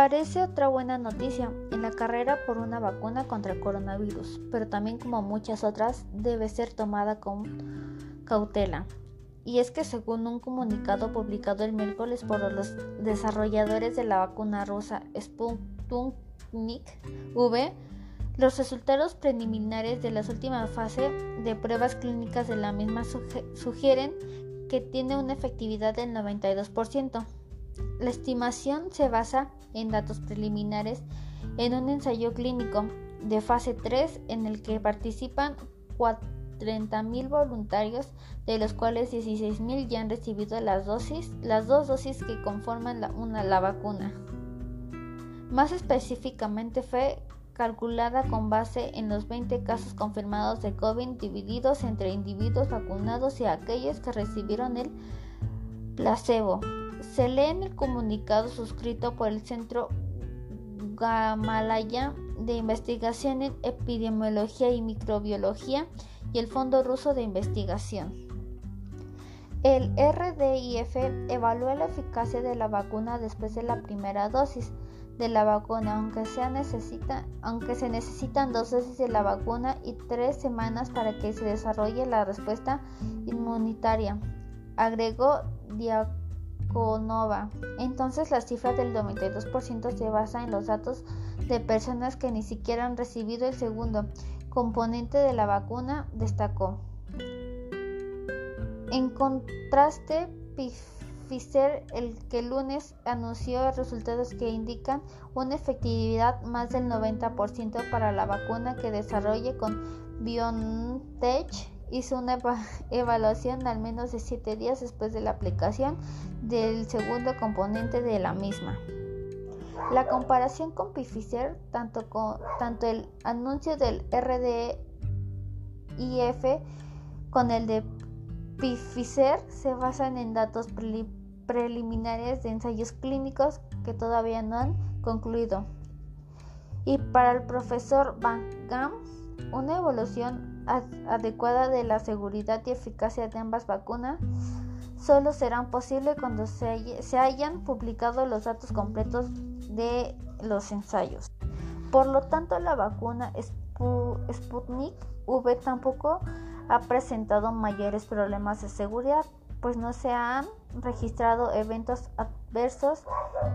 Parece otra buena noticia en la carrera por una vacuna contra el coronavirus, pero también como muchas otras debe ser tomada con cautela. Y es que según un comunicado publicado el miércoles por los desarrolladores de la vacuna rusa Sputnik V, los resultados preliminares de la última fase de pruebas clínicas de la misma sugieren que tiene una efectividad del 92%. La estimación se basa en datos preliminares en un ensayo clínico de fase 3 en el que participan 30.000 voluntarios, de los cuales 16.000 ya han recibido las dosis, las dos dosis que conforman una, la vacuna. Más específicamente fue calculada con base en los 20 casos confirmados de COVID divididos entre individuos vacunados y aquellos que recibieron el placebo. Se lee en el comunicado suscrito por el Centro Gamalaya de Investigación en Epidemiología y Microbiología y el Fondo Ruso de Investigación. El RDIF evalúa la eficacia de la vacuna después de la primera dosis de la vacuna, aunque, se necesitan dos dosis de la vacuna y tres semanas para que se desarrolle la respuesta inmunitaria, agregó Diakonova. Entonces la cifra del 92% se basa en los datos de personas que ni siquiera han recibido el segundo componente de la vacuna, destacó. En contraste, Pfizer el que lunes anunció resultados que indican una efectividad más del 90% para la vacuna que desarrolle con BioNTech hizo una evaluación al menos de 7 días después de la aplicación del segundo componente de la misma. La comparación con Pfizer, tanto, tanto el anuncio del RDIF con el de Pfizer se basan en datos preliminares de ensayos clínicos que todavía no han concluido. Y para el profesor Van Gam, una evolución adecuada de la seguridad y eficacia de ambas vacunas solo serán posibles cuando se, hayan publicado los datos completos de los ensayos. Por lo tanto, la vacuna Sputnik V tampoco ha presentado mayores problemas de seguridad, pues no se han registrado eventos adversos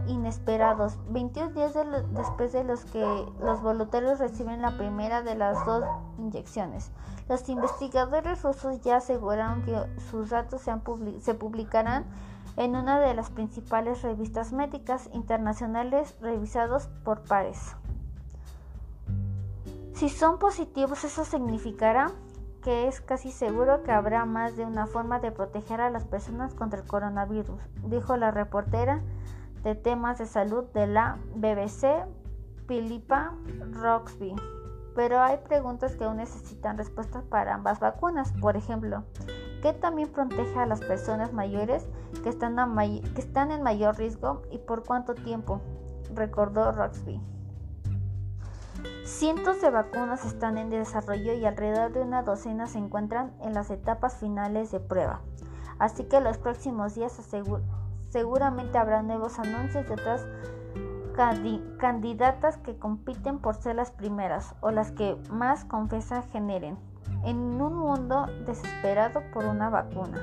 inesperados. 21 días después de los que los voluntarios reciben la primera de las dos inyecciones. Los investigadores rusos ya aseguraron que sus datos se publicarán en una de las principales revistas médicas internacionales revisados por pares. Si son positivos, eso significará que es casi seguro que habrá más de una forma de proteger a las personas contra el coronavirus, dijo la reportera de temas de salud de la BBC, Philippa Roxby. Pero hay preguntas que aún necesitan respuestas para ambas vacunas. Por ejemplo, ¿qué también protege a las personas mayores que están, que están en mayor riesgo y por cuánto tiempo? Recordó Roxby. Cientos de vacunas están en desarrollo y alrededor de una docena se encuentran en las etapas finales de prueba. Así que los próximos días seguramente habrá nuevos anuncios de otras candidatas que compiten por ser las primeras o las que más confianza generen en un mundo desesperado por una vacuna.